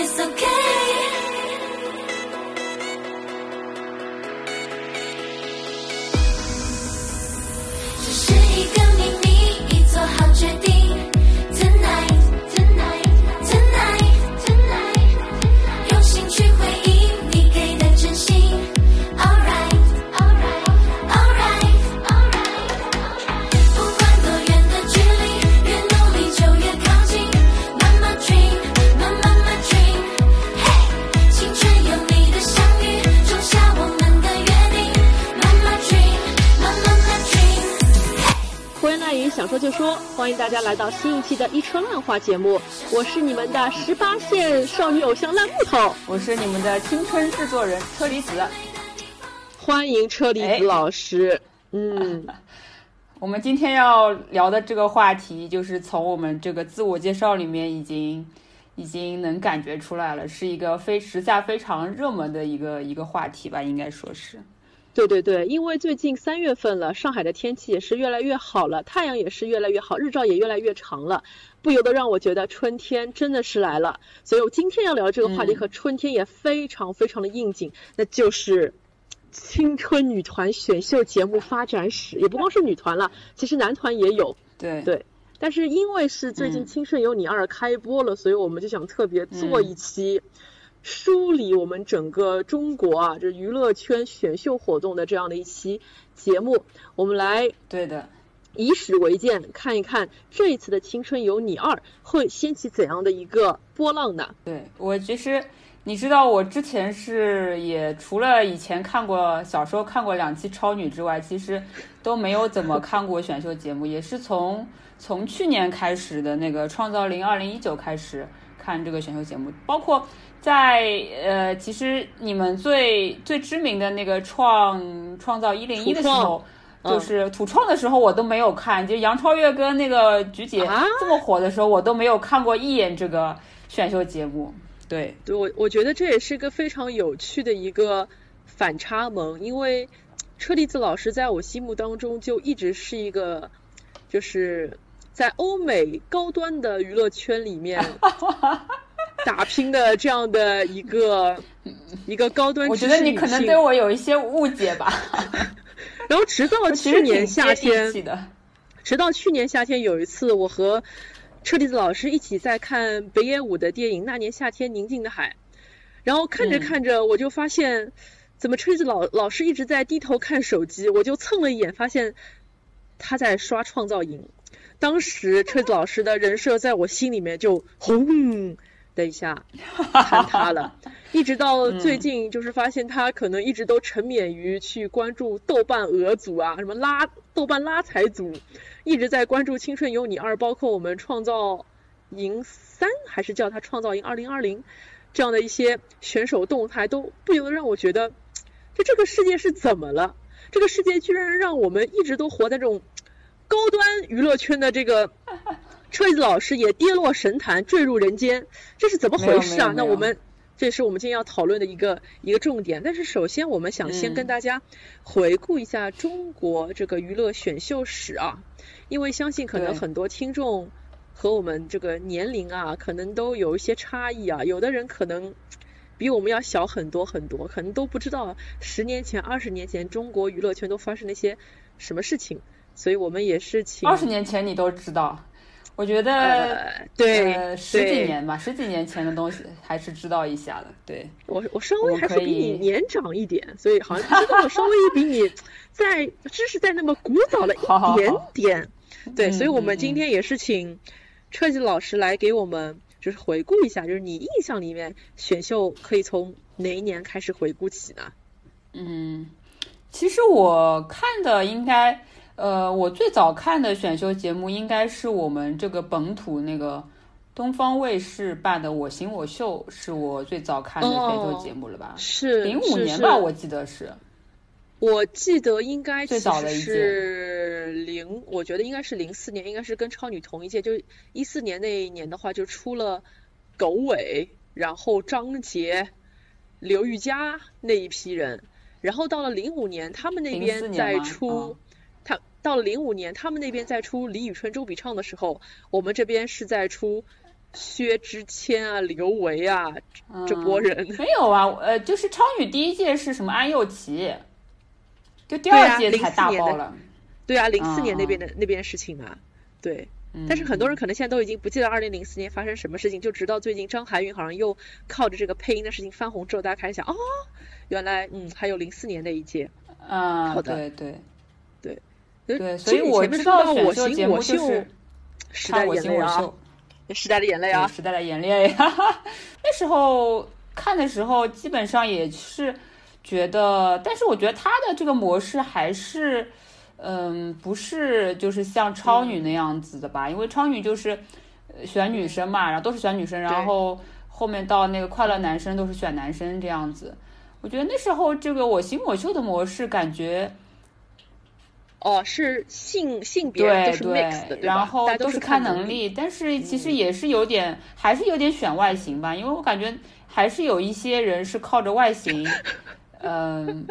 It's okay. 到新一期的《一车烂话》节目，我是你们的十八线少女偶像烂木头，我是你们的青春制作人车厘子。欢迎车厘哎子老师。嗯，我们今天要聊的这个话题，就是从我们这个自我介绍里面已经已经能感觉出来了，是一个非时下非常热门的一个一个话题吧，应该说是。对对对，因为最近三月份了，上海的天气也是越来越好了，太阳也是越来越好，日照也越来越长了，不由得让我觉得春天真的是来了。所以我今天要聊这个话题嗯。和春天也非常非常的应景，那就是青春女团选秀节目发展史，也不光是女团了，其实男团也有。对。对。但是因为是最近《嗯。青春有你二》开播了，所以我们就想特别做一期梳理我们整个中国啊这娱乐圈选秀活动的这样的一期节目，我们来对的，以史为鉴，看一看这一次的《青春有你二》会掀起怎样的一个波浪呢？对我其实。你知道我之前是也除了以前看过小时候看过两期超女之外，其实都没有怎么 看过选秀节目，也是从从去年开始的那个创造零二零一九开始看这个选秀节目，包括在呃，其实你们最最知名的那个创创造一零一的时候。嗯就是土创的时候我都没有看，就杨超越跟那个菊姐啊这么火的时候，我都没有看过一眼这个选秀节目。对，对我，我觉得这也是一个非常有趣的一个反差萌，因为车厘子老师在我心目当中就一直是一个，就是在欧美高端的娱乐圈里面 打拼的这样的一个一个高端我。觉得你可能对我有一些误解吧。然后直到去年夏天，直到去年夏天有一次，我和车厘子老师一起在看北野武的电影《那年夏天宁静的海》，然后看着嗯看着，我就发现怎么车厘子老老师一直在低头看手机，我就蹭了一眼，发现他在刷创造营。当时车厘子老师的人设在我心里面就轰的一下 坍塌了，一直到最近就是发现他可能一直都沉湎于去关注豆瓣俄组啊，什么拉豆瓣拉踩组，一直在关注《青春有你二》，包括我们创造营三还是叫他创造营二零二零这样的一些选手动态，都不由得让我觉得，就这个世界是怎么了？这个世界居然让我们一直都活在这种高端娱乐圈的这个车厘子老师也跌落神坛，坠入人间，这是怎么回事啊？那我们这是我们今天要讨论的一个一个重点。但是首先，我们想先嗯跟大家回顾一下中国这个娱乐选秀史啊，因为相信可能很多听众和我们这个年龄啊，可能都有一些差异啊，有的人可能。比我们要小很多很多，可能都不知道十年前、二十年前中国娱乐圈都发生了一些什么事情，所以我们也是请二十年前你都知道，我觉得、呃对呃十几年吧，十几年前的东西还是知道一下的。对，我我稍微还是比你年长一点，所以好像知道的稍微比你 在知识在那么古早了一点好点。对，嗯所以我们今天也是请车计老师来给我们就是回顾一下，就是你印象里面选秀可以从哪一年开始回顾起呢？嗯，其实我看的应该，呃，我最早看的选秀节目应该是我们这个本土那个东方卫视办的《我型我秀》，是我最早看的选秀节目了吧？是零五年吧，我记得是。我记得应该最早的一届是零，我觉得应该是零四年，应该是跟超女同一届。就一四年那一年的话，就出了狗尾，然后张杰、刘玉佳那一批人。然后到了零五年，他们那边再出到了零五年，他们那边在出李宇春、周笔畅的时候，我们这边是在出薛之谦啊、刘维啊嗯这波人。没有啊，呃，就是超女第一届是什么安又琪，就第二届才04年的大爆了。对啊，零四年那嗯边的、那边事情嘛，对。但是很多人可能现在都已经不记得二零零四年发生什么事情，就直到最近张含韵好像又靠着这个配音的事情翻红之后，大家开始想，哦，原来嗯还有零四年那一届。啊，好的对对对所以我知道我选秀节目就是时代看我 眼泪啊，行我秀。时代的眼泪啊，时代的眼泪。哈哈，那时候看的时候，基本上也是觉得，但是我觉得他的这个模式还是，嗯，不是就是像超女那样子的吧？因为超女就是呃选女生嘛，然后都是选女生，然后后面到那个快乐男生都是选男生这样子。我觉得那时候这个我行我秀的模式，感觉哦，是性性别都是对对 mix 的，对吧？然后都是看能力。力，但是其实也是有点，还是有点选外形吧，因为我感觉还是有一些人是靠着外形，嗯，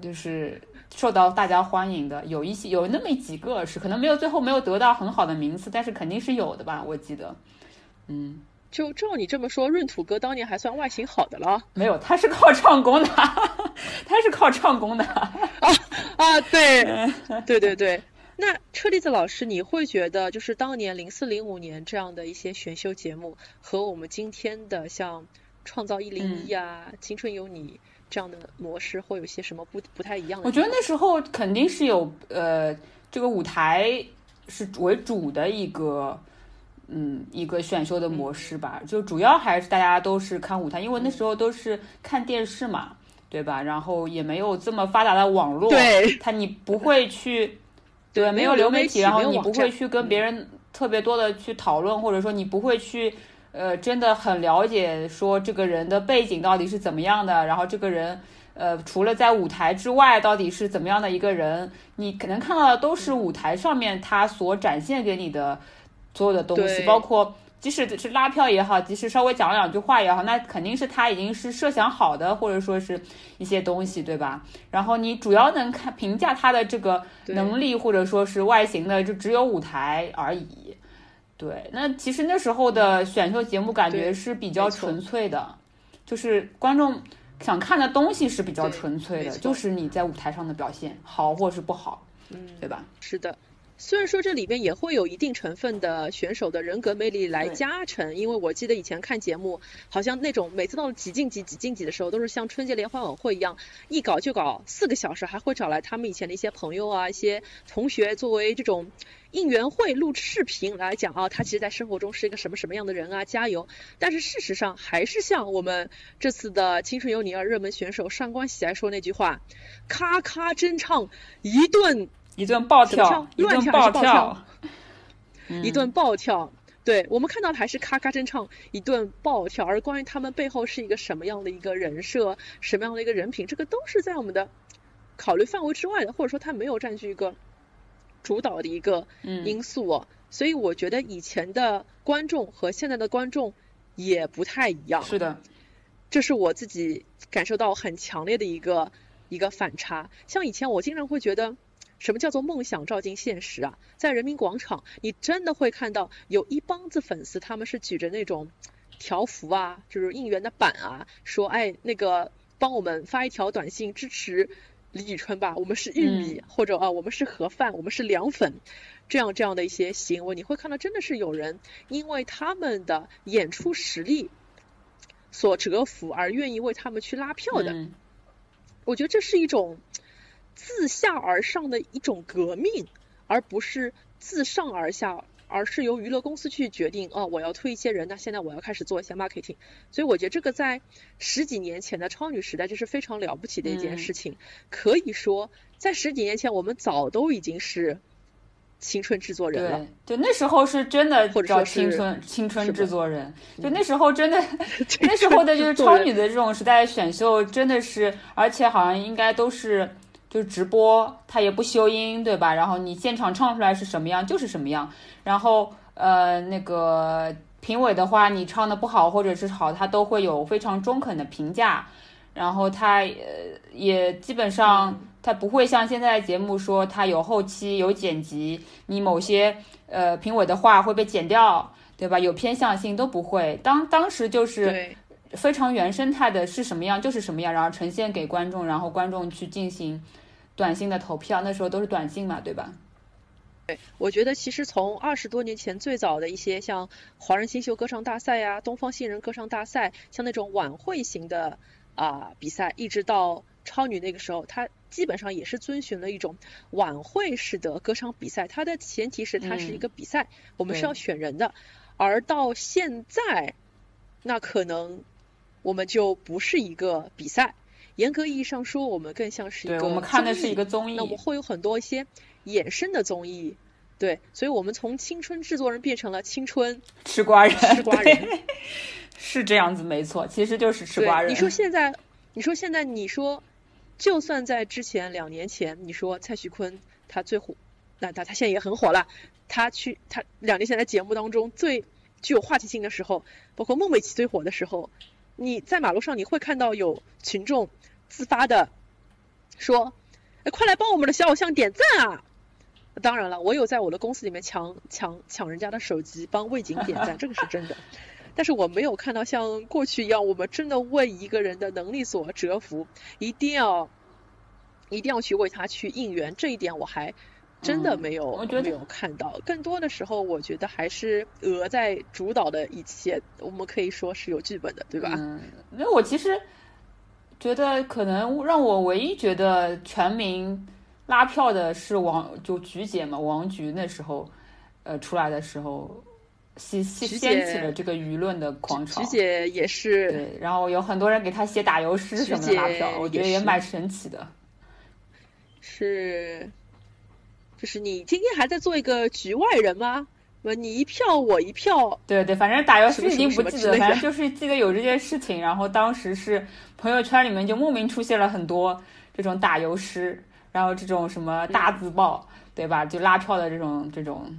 就是受到大家欢迎的，有一些有那么几个是可能没有最后没有得到很好的名次，但是肯定是有的吧，我记得，嗯，就照你这么说，闰土哥当年还算外形好的了没有，他是靠唱功的，他是靠唱功的，啊啊！对，对对对。那车厘子老师，你会觉得就是当年零四零五年这样的一些选秀节目，和我们今天的像《创造一零一》啊、青春有你》这样的模式，会有些什么不不太一样的？我觉得那时候肯定是有呃，这个舞台是为主的一个。嗯，一个选秀的模式吧，就主要还是大家都是看舞台，因为那时候都是看电视嘛，对吧？然后也没有这么发达的网络，对，他你不会去，对，没有流媒体，然后你不会去跟别人特别多的去讨论，或者说你不会去呃真的很了解说这个人的背景到底是怎么样的，然后这个人呃除了在舞台之外到底是怎么样的一个人，你可能看到的都是舞台上面他所展现给你的所有的东西，包括。即使是拉票也好，即使稍微讲两句话也好，那肯定是他已经是设想好的，或者说是一些东西，对吧？然后你主要能看评价他的这个能力，或者说是外形的，就只有舞台而已。对，那其实那时候的选秀节目感觉是比较纯粹的，就是观众想看的东西是比较纯粹的，就是你在舞台上的表现好或是不好，嗯，对吧？是的。虽然说这里边也会有一定成分的选手的人格魅力来加成，因为我记得以前看节目，好像那种每次到了几进几几进几的时候，都是像春节联欢晚会一样，一搞就搞四个小时，还会找来他们以前的一些朋友啊、一些同学作为这种应援会录视频来讲啊，他其实在生活中是一个什么什么样的人啊，加油！但是事实上还是像我们这次的《青春有你》二热门选手上官喜爱说那句话，咔咔真唱一顿。一顿暴跳，一顿暴跳，一顿暴跳。对我们看到的还是咔咔真唱一顿暴跳，而关于他们背后是一个什么样的一个人设，什么样的一个人品，这个都是在我们的考虑范围之外的，或者说他没有占据一个主导的一个因素哦。嗯、所以我觉得以前的观众和现在的观众也不太一样。是的，这是我自己感受到很强烈的一个一个反差。像以前我经常会觉得。什么叫做梦想照进现实啊？在人民广场，你真的会看到有一帮子粉丝，他们是举着那种条幅啊，就是应援的板啊，说哎那个帮我们发一条短信支持李宇春吧，我们是玉米，嗯、或者啊我们是盒饭，我们是凉粉，这样这样的一些行为，你会看到真的是有人因为他们的演出实力所折服而愿意为他们去拉票的。嗯、我觉得这是一种。自下而上的一种革命，而不是自上而下，而是由娱乐公司去决定。哦，我要推一些人，那现在我要开始做一些 marketing。所以我觉得这个在十几年前的超女时代，这是非常了不起的一件事情。嗯、可以说，在十几年前，我们早都已经是青春制作人了。对，就那时候是真的或者说青春青春制作人。嗯、就那时候真的，那时候的就是超女的这种时代选秀，真的是，而且好像应该都是。就是直播，它也不修音，对吧？然后你现场唱出来是什么样就是什么样。然后呃，那个评委的话，你唱的不好或者是好，他都会有非常中肯的评价。然后他呃也基本上他不会像现在节目说他有后期有剪辑，你某些呃评委的话会被剪掉。对吧？有偏向性都不会。当当时就是非常原生态的，是什么样就是什么样，然后呈现给观众，然后观众去进行短信的投票。那时候都是短信嘛，对吧？对，我觉得其实从二十多年前最早的一些像华人新秀歌唱大赛呀、东方新人歌唱大赛，像那种晚会型的啊、比赛，一直到超女那个时候，它基本上也是遵循了一种晚会式的歌唱比赛。它的前提是它是一个比赛，我们是要选人的。而到现在，那可能我们就不是一个比赛。严格意义上说，我们更像是一个对，我们看的是一个综艺那我。们会有很多一些衍生的综艺，对，所以我们从青春制作人变成了青春吃瓜人，吃瓜人，是这样子，没错，其实就是吃瓜人。你说现在，你说现在，你说，就算在之前两年前，你说蔡徐坤他最火，那他他现在也很火了，他去他两年前在节目当中最具有话题性的时候，包括孟美岐最火的时候，你在马路上你会看到有群众自发的说，哎，快来帮我们的小偶像点赞啊！当然了，我有在我的公司里面抢抢抢人家的手机，帮魏景点赞，这个是真的。但是我没有看到像过去一样，我们真的为一个人的能力所折服，一定要一定要去为他去应援，这一点我还真的嗯没有、我觉得没有看到。更多的时候，我觉得还是鹅在主导的一切，我们可以说是有剧本的，对吧？嗯，那我其实觉得可能让我唯一觉得全民拉票的是王，就菊姐嘛，王菊那时候呃出来的时候，掀掀掀起了这个舆论的狂潮菊。姐也是，对，然后有很多人给她写打油诗什么的拉票，我觉得也蛮神奇的。是，就是你今天还在做一个局外人吗？你一票我一票，对对，反正打油什么诗已经不记得，反正就是记得有这件事情。然后当时是朋友圈里面就莫名出现了很多这种打油诗，然后这种什么大字报，对吧？就拉票的这种这种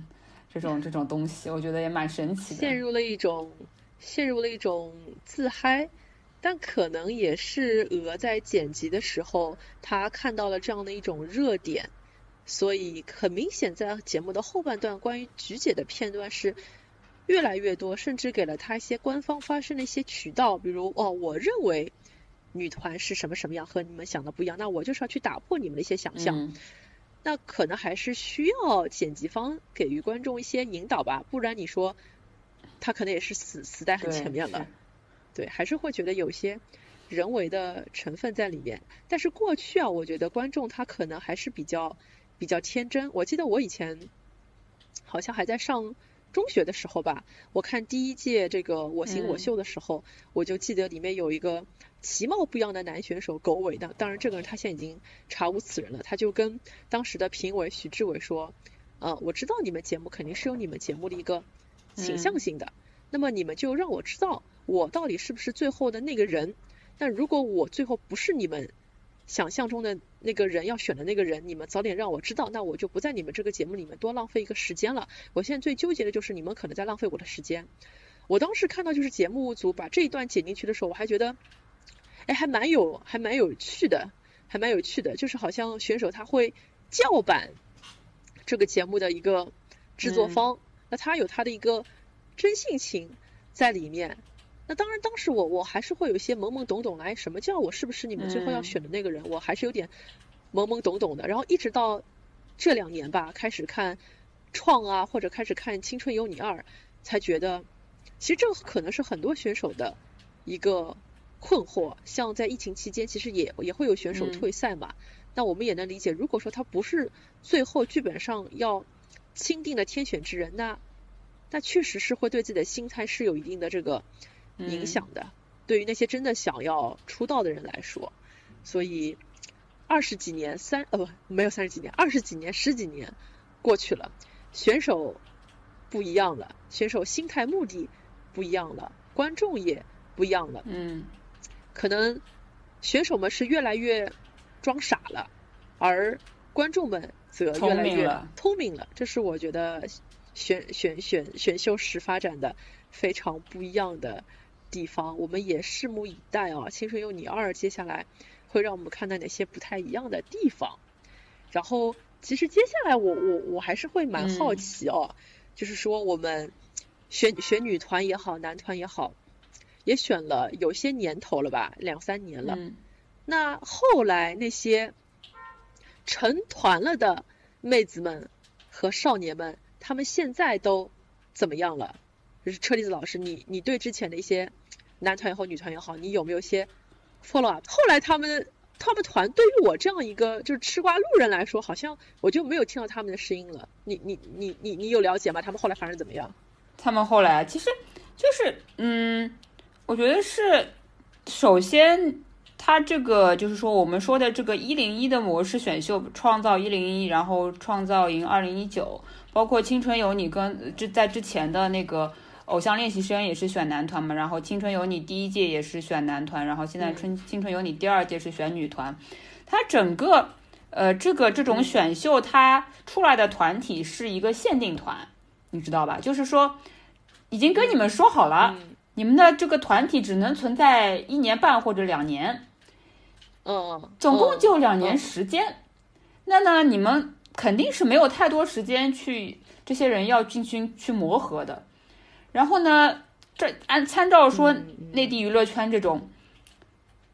这种这种东西，我觉得也蛮神奇的。陷入了一种陷入了一种自嗨，但可能也是鹅在剪辑的时候，他看到了这样的一种热点，所以很明显在节目的后半段，关于菊姐的片段是越来越多，甚至给了她一些官方发声的一些渠道，比如哦，我认为女团是什么什么样，和你们想的不一样，那我就是要去打破你们的一些想象。嗯，那可能还是需要剪辑方给予观众一些引导吧，不然你说他可能也是死死在很前面了是，对，还是会觉得有些人为的成分在里面。但是过去啊，我觉得观众他可能还是比较比较天真。我记得我以前好像还在上中学的时候吧，我看第一届这个我型我嗯秀的时候，我就记得里面有一个其貌不扬的男选手狗尾的，当然这个人他现在已经查无此人了，他就跟当时的评委许志伟说，呃，我知道你们节目肯定是有你们节目的一个倾向性的，那么你们就让我知道我到底是不是最后的那个人。但如果我最后不是你们想象中的那个人要选的那个人，你们早点让我知道，那我就不在你们这个节目里面多浪费一个时间了。我现在最纠结的就是你们可能在浪费我的时间。我当时看到就是节目组把这一段剪进去的时候，我还觉得，哎，还蛮有还蛮有趣的，还蛮有趣的，就是好像选手他会叫板这个节目的一个制作嗯方，那他有他的一个真性情在里面。那当然，当时我我还是会有一些懵懵懂懂来，什么叫我是不是你们最后要嗯选的那个人？我还是有点懵懵懂懂的。然后一直到这两年吧，开始看创啊，或者开始看《青春有你二》，才觉得其实这可能是很多选手的一个困惑。像在疫情期间，其实也也会有选手嗯退赛嘛。那我们也能理解，如果说他不是最后剧本上要钦定的天选之人，那那确实是会对自己的心态是有一定的这个影嗯响的。对于那些真的想要出道的人来说，所以二十几年三呃不没有三十几年，二十几年十几年过去了，选手不一样了，选手心态目的不一样了，观众也不一样了。嗯可能选手们是越来越装傻了，而观众们则越来越聪明了。这是我觉得选选选选秀时发展的非常不一样的地方。我们也拭目以待啊，《青春有你二》接下来会让我们看到哪些不太一样的地方。然后，其实接下来我我我还是会蛮好嗯奇哦，就是说我们选选女团也好，男团也好，也选了有些年头了吧，两三年了。嗯那后来那些成团了的妹子们和少年们，他们现在都怎么样了？就是车厘子老师，你你对之前的一些男团也好，女团也好，你有没有一些 follow up？后来他们他们团对于我这样一个就是吃瓜路人来说，好像我就没有听到他们的声音了。你你你你你有了解吗？他们后来发生怎么样？他们后来其实就是，嗯，我觉得是首先。他这个就是说，我们说的这个一零一的模式选秀，创造一零一，然后创造营二零一九，包括青春有你跟之在之前的那个偶像练习生也是选男团嘛，然后青春有你第一届也是选男团，然后现在春青春有你第二届是选女团，它整个呃这个这种选秀它出来的团体是一个限定团，你知道吧？就是说已经跟你们说好了，你们的这个团体只能存在一年半或者两年。嗯，总共就两年时间，那呢，你们肯定是没有太多时间去这些人要进行去磨合的。然后呢，这按参照说内地娱乐圈这种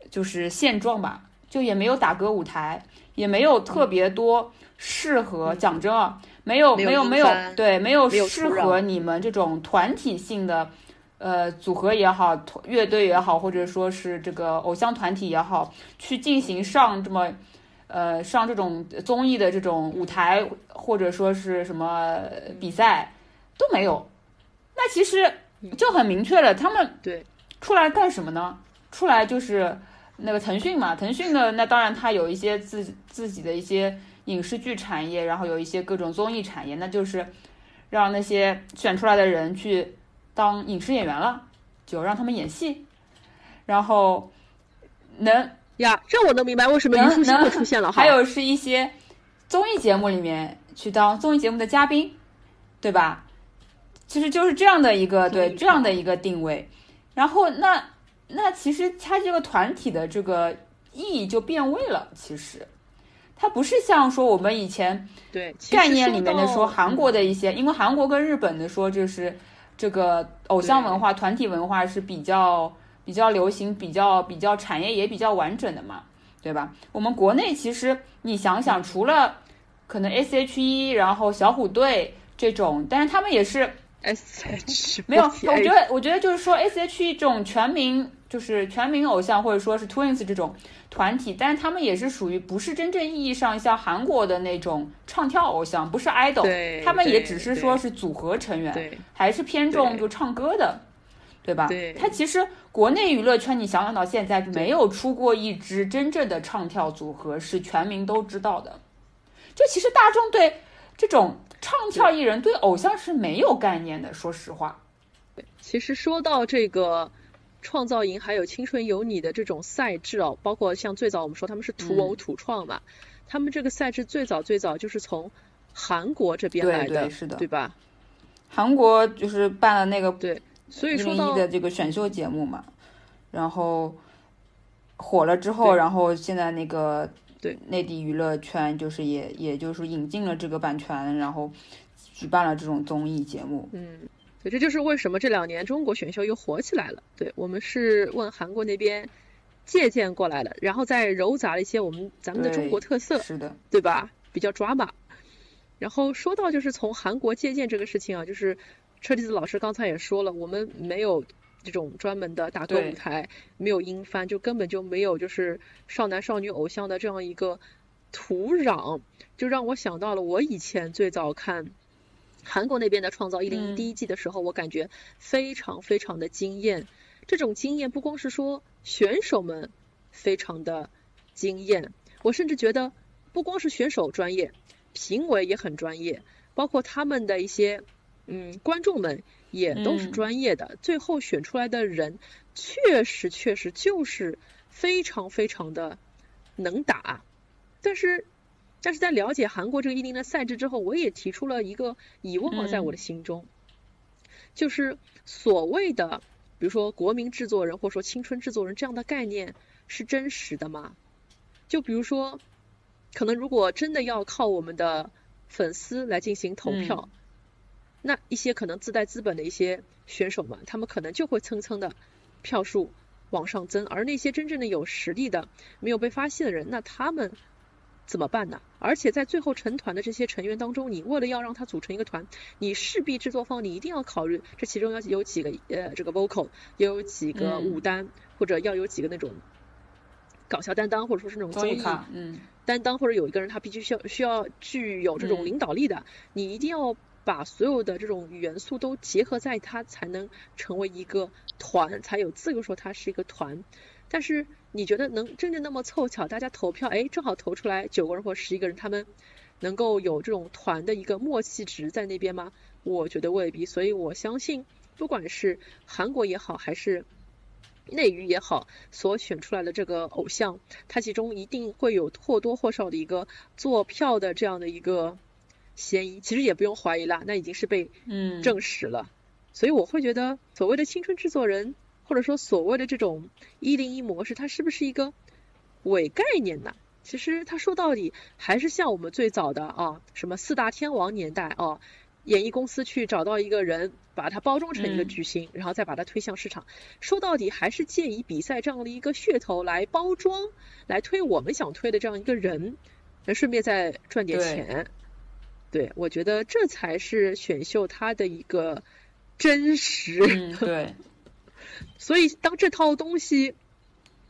就是现状吧，就也没有打歌舞台，也没有特别多适合讲真啊，没有没有没有对没有适合你们这种团体性的。呃，组合也好，乐队也好，或者说是这个偶像团体也好，去进行上这么，呃，上这种综艺的这种舞台，或者说是什么比赛都没有。那其实就很明确了，他们对出来干什么呢？出来就是那个腾讯嘛，腾讯的那当然它有一些自自己的一些影视剧产业，然后有一些各种综艺产业，那就是让那些选出来的人去。当影视演员了，就让他们演戏，然后能呀，这我能明白为什么虞书欣会出现了。还有是一些综艺节目里面去当综艺节目的嘉宾，对吧？其实就是这样的一个对这样的一个定位。然后那那其实他这个团体的这个意义就变味了。其实它不是像说我们以前对概念里面的说韩国的一些，因为韩国跟日本的说就是。这个偶像文化、团体文化是比较比较流行、比较比较产业也比较完整的嘛，对吧？我们国内其实你想想，除了可能 S.H.E，然后小虎队这种，但是他们也是 S.H. 没有，我觉得我觉得就是说 S.H.E 这种全民就是全民偶像或者说是 Twins 这种。团体，但是他们也是属于不是真正意义上像韩国的那种唱跳偶像，不是 idol，他们也只是说是组合成员，还是偏重就唱歌的，对吧？他其实国内娱乐圈，你想想到现在没有出过一支真正的唱跳组合是全民都知道的。就其实大众对这种唱跳艺人、对偶像是没有概念的，说实话。其实说到这个。创造营还有青春有你的这种赛制哦，包括像最早我们说他们是土偶土创嘛，他们这个赛制最早最早就是从韩国这边来的，是的，对吧？韩国就是办了那个对，所以说到的这个选秀节目嘛，然后火了之后，然后现在那个对内地娱乐圈就是也也就是引进了这个版权，然后举办了这种综艺节目，嗯。对，这就是为什么这两年中国选秀又火起来了。对我们是问韩国那边借鉴过来的，然后再糅杂了一些我们咱们的中国特色，是的，对吧？比较抓马。然后说到就是从韩国借鉴这个事情啊，就是车厘子老师刚才也说了，我们没有这种专门的打歌舞台，没有音翻，就根本就没有就是少男少女偶像的这样一个土壤，就让我想到了我以前最早看。韩国那边的创造一零一第一季的时候，我感觉非常非常的惊艳。这种惊艳不光是说选手们非常的惊艳，我甚至觉得不光是选手专业，评委也很专业，包括他们的一些嗯观众们也都是专业的。最后选出来的人确实确实就是非常非常的能打，但是。但是在了解韩国这个一零的赛制之后，我也提出了一个疑问啊，在我的心中，就是所谓的，比如说国民制作人或者说青春制作人这样的概念是真实的吗？就比如说，可能如果真的要靠我们的粉丝来进行投票，那一些可能自带资本的一些选手们，他们可能就会蹭蹭的票数往上增，而那些真正的有实力的、没有被发现的人，那他们怎么办呢？而且在最后成团的这些成员当中，你为了要让他组成一个团，你势必制作方你一定要考虑这其中要有几个呃这个 vocal，也有几个嗯。舞担，或者要有几个那种搞笑担当，或者说是那种综艺担当，或者有一个人他必须需要需要具有这种嗯。领导力的，你一定要把所有的这种元素都结合在它，才能成为一个团，才有资格说它是一个团。但是你觉得能真的那么凑巧，大家投票，哎，正好投出来九个人或十一个人，他们能够有这种团的一个默契值在那边吗？我觉得未必，所以我相信，不管是韩国也好，还是内娱也好，所选出来的这个偶像，他其中一定会有或多或少的一个做票的这样的一个嫌疑。其实也不用怀疑啦，那已经是被嗯，证实了。所以我会觉得，所谓的青春制作人，或者说所谓的这种一零一模式，它是不是一个伪概念呢？其实它说到底还是像我们最早的啊，什么四大天王年代啊，演艺公司去找到一个人，把它包装成一个嗯巨星，然后再把它推向市场。说到底还是借以比赛这样的一个噱头来包装，来推我们想推的这样一个人，那顺便再赚点钱。对，我觉得这才是选秀它的一个真实。嗯 对，所以当这套东西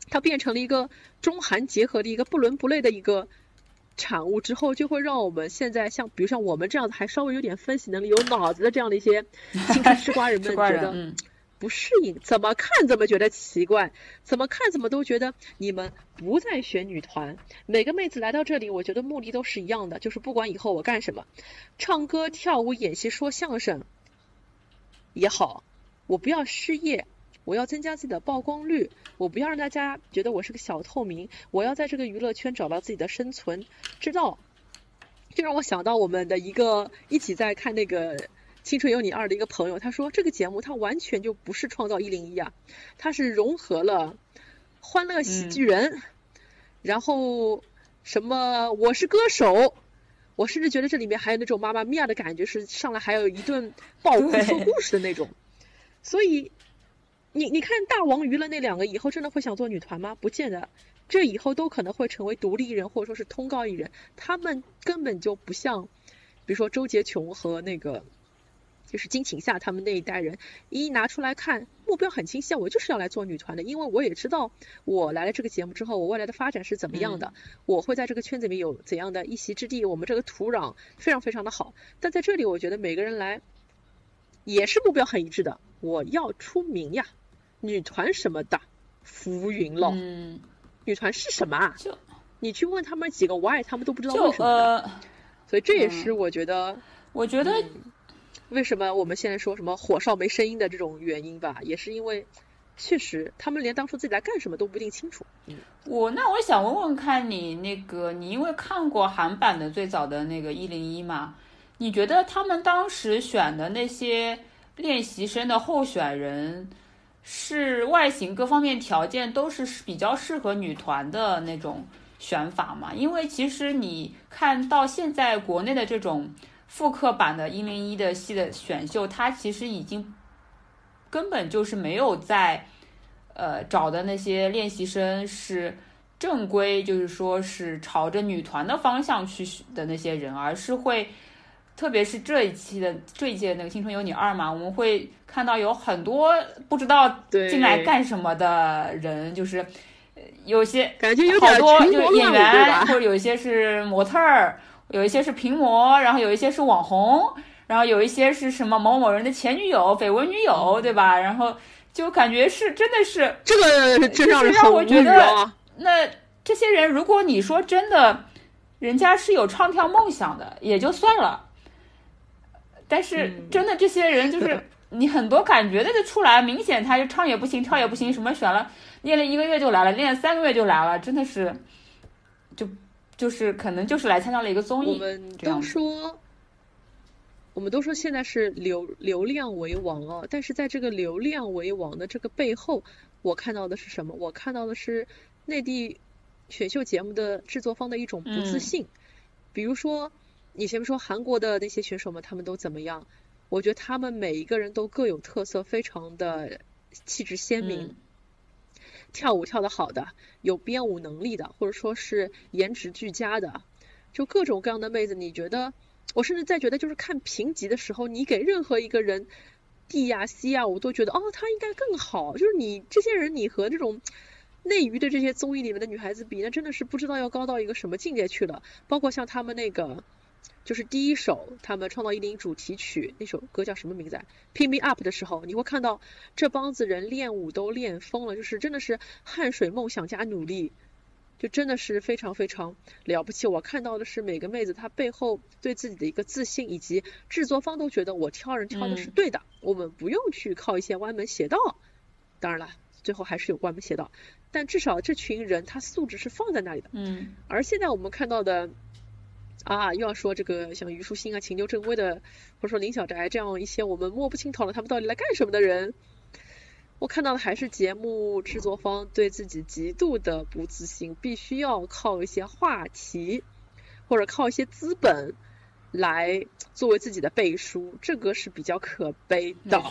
它变成了一个中韩结合的一个不伦不类的一个产物之后，就会让我们现在像比如像我们这样子还稍微有点分析能力、有脑子的这样的一些青春吃瓜人们 觉得嗯不适应，怎么看怎么觉得奇怪，怎么看怎么都觉得你们不再选女团。每个妹子来到这里，我觉得目的都是一样的，就是不管以后我干什么，唱歌、跳舞、演戏、说相声也好，我不要失业，我要增加自己的曝光率，我不要让大家觉得我是个小透明，我要在这个娱乐圈找到自己的生存之道。这让我想到我们的一个一起在看那个《青春有你二》的一个朋友，他说这个节目它完全就不是创造一零一啊，它是融合了欢乐喜剧人，然后什么我是歌手，我甚至觉得这里面还有那种妈妈咪呀的感觉，是上来还有一顿爆哭故事的那种，所以你你看大王娱乐那两个以后真的会想做女团吗？不见得，这以后都可能会成为独立艺人或者说是通告艺人，他们根本就不像，比如说周杰琼和那个。就是金琴夏他们那一代人，一拿出来看，目标很清晰，啊，我就是要来做女团的，因为我也知道我来了这个节目之后，我未来的发展是怎么样的，我会在这个圈子里面有怎样的一席之地，我们这个土壤非常非常的好。但在这里，我觉得每个人来也是目标很一致的，我要出名呀，女团什么的，浮云了。嗯，女团是什么啊？就你去问他们几个 why，他们都不知道为什么所以这也是我觉得我觉得为什么我们现在说什么火烧没声音的这种原因吧，也是因为确实他们连当初自己来干什么都不一定清楚。嗯，我那我想问问看你那个，你因为看过韩版的最早的那个一零一嘛，你觉得他们当时选的那些练习生的候选人，是外形各方面条件都是比较适合女团的那种选法吗？因为其实你看到现在国内的这种复刻版的一零一的系的选秀，它其实已经根本就是没有在。呃，找的那些练习生是正规，就是说是朝着女团的方向去的那些人，而是会，特别是这一期的这一届那个《青春有你二》嘛，我们会看到有很多不知道进来干什么的人，就是呃有些感觉有点好多就是演员，或者有一些是模特儿，有一些是平模，然后有一些是网红，然后有一些是什么某某人的前女友、绯闻女友，对吧？然后就感觉是真的是这个是让我觉得啊！那这些人，如果你说真的，人家是有唱跳梦想的，也就算了。但是嗯真的这些人，就是你很多感觉的就出来，明显他就唱也不行，跳也不行，什么选了练了一个月就来了，练了三个月就来了，真的是，就就是可能就是来参加了一个综艺。我们都说，我们都说现在是流流量为王啊，但是在这个流量为王的这个背后，我看到的是什么？我看到的是内地选秀节目的制作方的一种不自嗯信。比如说，你前面说韩国的那些选手们，他们都怎么样？我觉得他们每一个人都各有特色，非常的气质鲜明。嗯跳舞跳得好的，有编舞能力的，或者说是颜值俱佳的，就各种各样的妹子。你觉得？我甚至在觉得，就是看评级的时候，你给任何一个人 D 呀、C 呀，我都觉得哦，他应该更好。就是你这些人，你和这种内娱的这些综艺里面的女孩子比，那真的是不知道要高到一个什么境界去了。包括像他们那个。就是第一首他们创造一零主题曲那首歌叫什么名字啊？Pick Me Up 的时候，你会看到这帮子人练舞都练疯了，就是真的是汗水、梦想加努力，就真的是非常非常了不起。我看到的是每个妹子她背后对自己的一个自信，以及制作方都觉得我挑人挑的是对的，我们不用去靠一些歪门邪道。当然了，最后还是有歪门邪道，但至少这群人他素质是放在那里的。嗯而现在我们看到的。啊，又要说这个像虞书欣啊、秦牛正威的，或者说林小宅这样一些我们摸不清头脑他们到底来干什么的人，我看到的还是节目制作方对自己极度的不自信，必须要靠一些话题或者靠一些资本来作为自己的背书，这个是比较可悲的。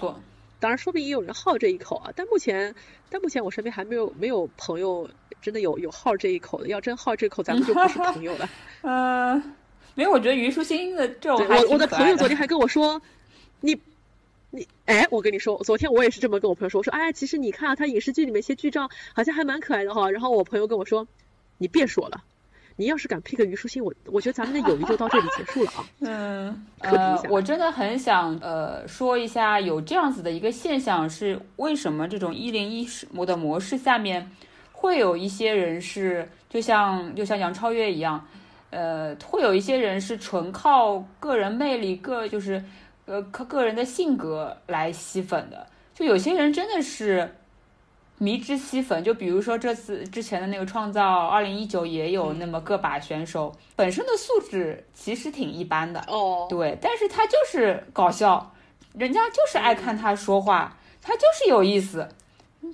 当然，说不定也有人好这一口啊，但目前，但目前我身边还没有没有朋友真的有有好这一口的。要真好这口，咱们就不是朋友了。呃，没有，我觉得虞书欣的这种我我的朋友昨天还跟我说，你你哎，我跟你说，昨天我也是这么跟我朋友说，我说哎，其实你看啊，他影视剧里面一些剧照好像还蛮可爱的哈。然后我朋友跟我说，你别说了，你要是敢 pick 虞书欣，我我觉得咱们的友谊就到这里结束了啊。嗯，呃，我真的很想呃说一下，有这样子的一个现象是为什么这种一零一模的模式下面会有一些人是就像就像杨超越一样，呃，会有一些人是纯靠个人魅力、个就是呃靠个人的性格来吸粉的，就有些人真的是。迷之吸粉，就比如说这次之前的那个创造二零一九也有那么个把选手，本身的素质其实挺一般的，哦，对，但是他就是搞笑，人家就是爱看他说话，他就是有意思，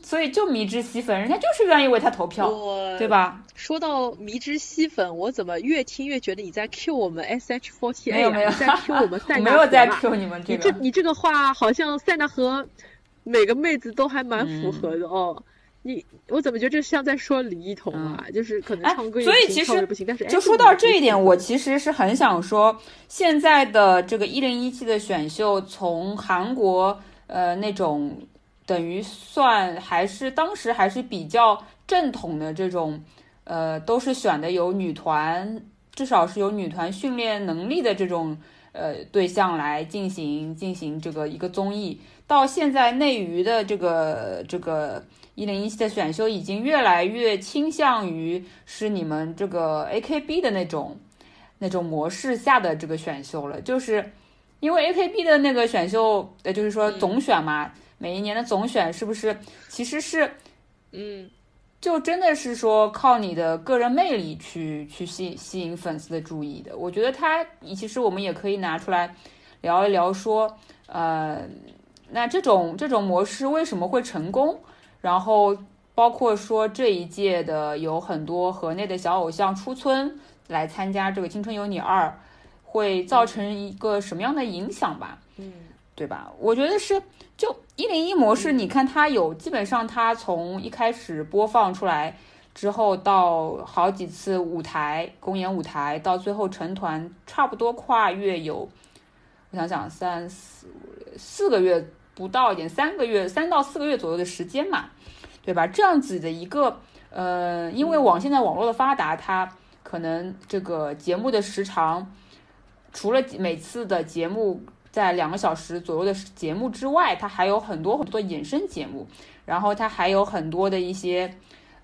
所以就迷之吸粉，人家就是愿意为他投票，对吧？说到迷之吸粉，我怎么越听越觉得你在 Q 我们 SH48 没有没有啊？你在 Q 我们 塞我纳没有在 Q 你们这你这个，你这个话好像塞纳河每个妹子都还蛮符合的哦。你我怎么觉得这像在说李一桐啊？就是可能哎唱歌也行所以其实不行，但是哎就说到这一点，我其实是很想说，现在的这个一零一期的选秀，从韩国呃那种等于算还是当时还是比较正统的这种，呃，都是选的有女团，至少是有女团训练能力的这种呃对象来进行进行这个一个综艺，到现在内娱的这个这个。一零一七的选秀已经越来越倾向于是你们这个 AKB 的那种那种模式下的这个选秀了，就是因为 AKB 的那个选秀，呃，就是说总选嘛，每一年的总选是不是其实是嗯，就真的是说靠你的个人魅力去去吸吸引粉丝的注意的？我觉得他其实我们也可以拿出来聊一聊，说呃，那这种这种模式为什么会成功？然后包括说这一届的有很多河内的小偶像出村来参加这个《青春有你二》，会造成一个什么样的影响吧？嗯，对吧？我觉得是就一零一模式，你看它有基本上它从一开始播放出来之后，到好几次舞台公演舞台，到最后成团，差不多跨越有我想想三四四个月。不到一点，三个月，三到四个月左右的时间嘛，对吧？这样子的一个，呃，因为网现在网络的发达，它可能这个节目的时长，除了每次的节目在两个小时左右的节目之外，它还有很多很多的衍生节目，然后它还有很多的一些，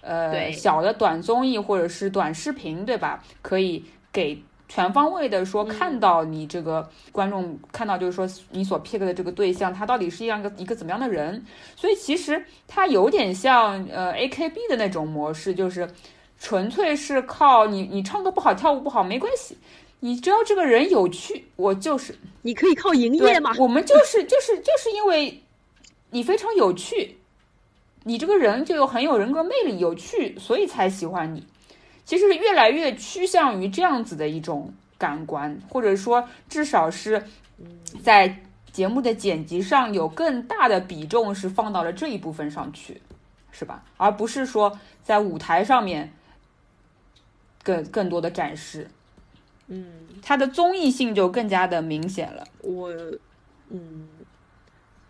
呃，小的短综艺或者是短视频，对吧？可以给。全方位的说，看到你这个观众看到，就是说你所 pick 的这个对象，他到底是一样一个一个怎么样的人？所以其实它有点像呃 AKB 的那种模式，就是纯粹是靠你，你唱歌不好，跳舞不好没关系，你只要这个人有趣，我就是你可以靠营业对嘛。我们就是 就是就是因为你非常有趣，你这个人就有很有人格魅力，有趣，所以才喜欢你。其实越来越趋向于这样子的一种感官，或者说至少是在节目的剪辑上有更大的比重是放到了这一部分上去，是吧？而不是说在舞台上面更更多的展示，嗯，它的综艺性就更加的明显了。我，嗯，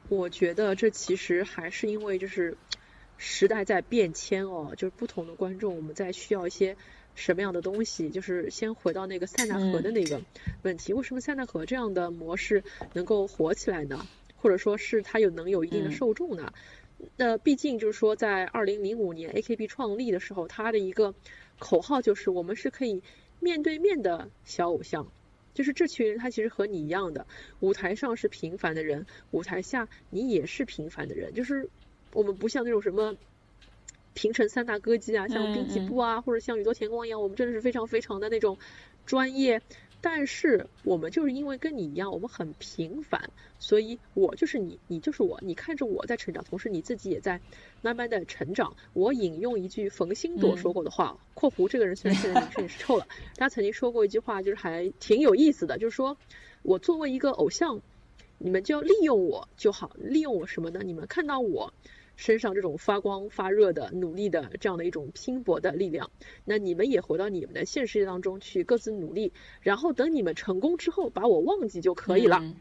我觉得这其实还是因为就是时代在变迁哦，就是不同的观众，我们在需要一些什么样的东西。就是先回到那个塞纳河的那个问题，为什么塞纳河这样的模式能够火起来呢？或者说是它有能有一定的嗯受众呢？那毕竟就是说，在二零零五年 AKB 创立的时候，它的一个口号就是我们是可以面对面的小偶像，就是这群人他其实和你一样的，舞台上是平凡的人，舞台下你也是平凡的人，就是我们不像那种什么。平成三大歌姬啊，像嗯滨崎嗯步啊，或者像宇多田光一样，我们真的是非常非常的那种专业。但是我们就是因为跟你一样，我们很平凡，所以我就是你，你就是我，你看着我在成长，同时你自己也在慢慢的成长。我引用一句冯星朵嗯说过的话（括弧这个人虽然现在名声也是臭了），他曾经说过一句话，就是还挺有意思的，就是说我作为一个偶像，你们就要利用我就好，利用我什么呢？你们看到我。身上这种发光发热的、努力的这样的一种拼搏的力量，那你们也回到你们的现实世界当中去各自努力，然后等你们成功之后，把我忘记就可以了，嗯